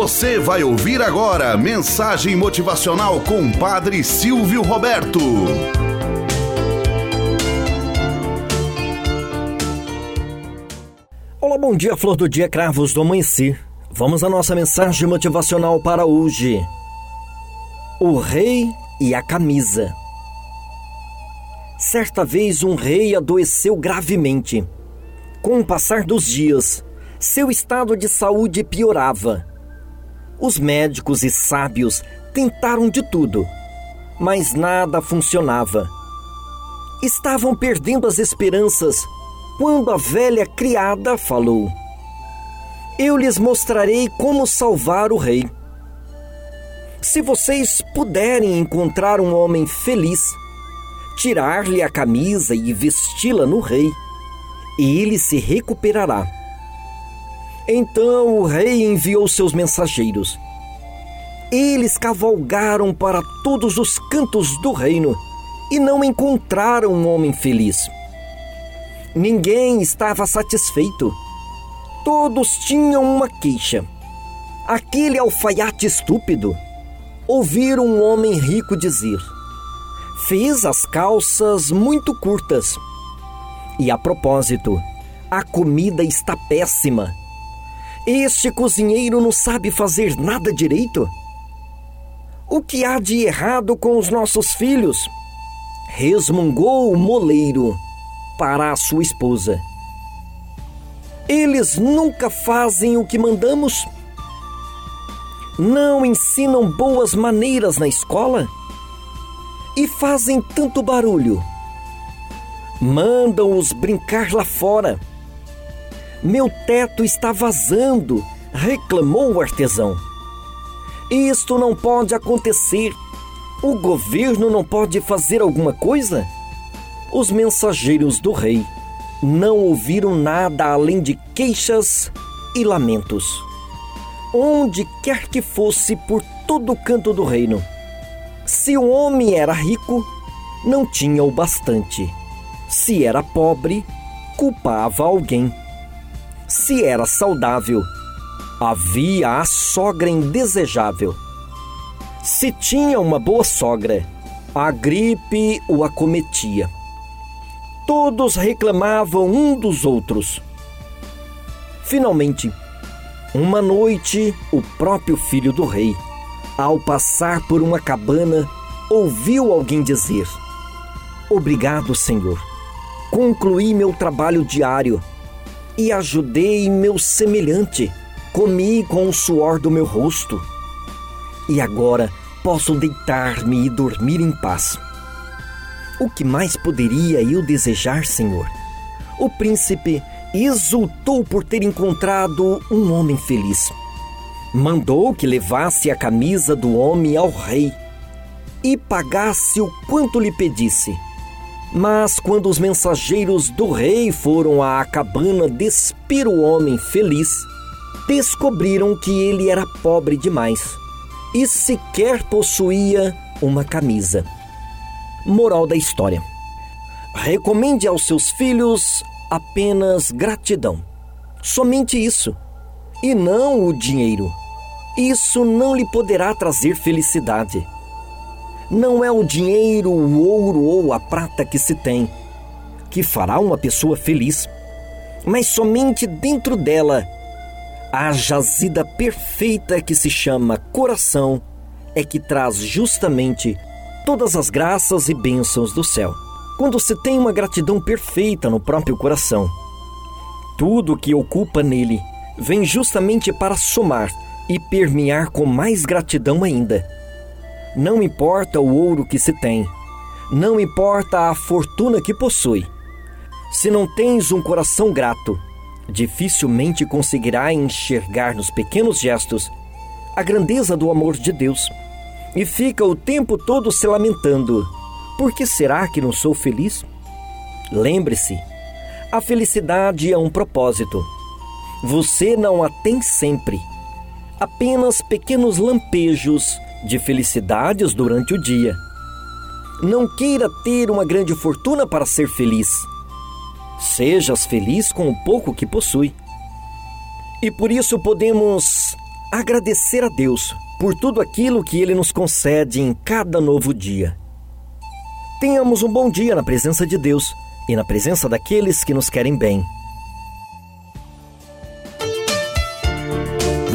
Você vai ouvir agora mensagem motivacional com Padre Silvio Roberto. Olá, bom dia, flor do dia, cravos do amanhecer. Vamos à nossa mensagem motivacional para hoje. O rei e a camisa. Certa vez um rei adoeceu gravemente. Com o passar dos dias, seu estado de saúde piorava. Os médicos e sábios tentaram de tudo, mas nada funcionava. Estavam perdendo as esperanças quando a velha criada falou: Eu lhes mostrarei como salvar o rei. Se vocês puderem encontrar um homem feliz, tirar-lhe a camisa e vesti-la no rei, ele se recuperará. Então o rei enviou seus mensageiros. Eles cavalgaram para todos os cantos do reino e não encontraram um homem feliz. Ninguém estava satisfeito. Todos tinham uma queixa. Aquele alfaiate estúpido. Ouviram um homem rico dizer: Fez as calças muito curtas. E a propósito, a comida está péssima. Este cozinheiro não sabe fazer nada direito? O que há de errado com os nossos filhos? Resmungou o moleiro para a sua esposa. Eles nunca fazem o que mandamos? Não ensinam boas maneiras na escola? E fazem tanto barulho? Mandam-os brincar lá fora. Meu teto está vazando, reclamou o artesão. Isto não pode acontecer. O governo não pode fazer alguma coisa? Os mensageiros do rei não ouviram nada além de queixas e lamentos. Onde quer que fosse por todo canto do reino. Se o homem era rico, não tinha o bastante se era pobre, culpava alguém. Se era saudável, havia a sogra indesejável. Se tinha uma boa sogra, a gripe o acometia. Todos reclamavam um dos outros. Finalmente, uma noite, o próprio filho do rei, ao passar por uma cabana, ouviu alguém dizer: Obrigado, Senhor concluí meu trabalho diário e ajudei meu semelhante. Comi com o suor do meu rosto. E agora posso deitar-me e dormir em paz. O que mais poderia eu desejar, Senhor? O príncipe exultou por ter encontrado um homem feliz. Mandou que levasse a camisa do homem ao rei e pagasse o quanto lhe pedisse mas quando os mensageiros do rei foram à cabana despir o homem feliz, descobriram que ele era pobre demais e sequer possuía uma camisa. Moral da história: recomende aos seus filhos apenas gratidão. Somente isso, e não o dinheiro. Isso não lhe poderá trazer felicidade não é o dinheiro, o ouro ou a prata que se tem que fará uma pessoa feliz, mas somente dentro dela a jazida perfeita que se chama coração é que traz justamente todas as graças e bênçãos do céu. Quando se tem uma gratidão perfeita no próprio coração, tudo que ocupa nele vem justamente para somar e permear com mais gratidão ainda não importa o ouro que se tem, não importa a fortuna que possui. Se não tens um coração grato, dificilmente conseguirá enxergar nos pequenos gestos a grandeza do amor de Deus e fica o tempo todo se lamentando: por que será que não sou feliz? Lembre-se, a felicidade é um propósito. Você não a tem sempre. Apenas pequenos lampejos de felicidades durante o dia. Não queira ter uma grande fortuna para ser feliz. Sejas feliz com o pouco que possui. E por isso podemos agradecer a Deus por tudo aquilo que Ele nos concede em cada novo dia. Tenhamos um bom dia na presença de Deus e na presença daqueles que nos querem bem.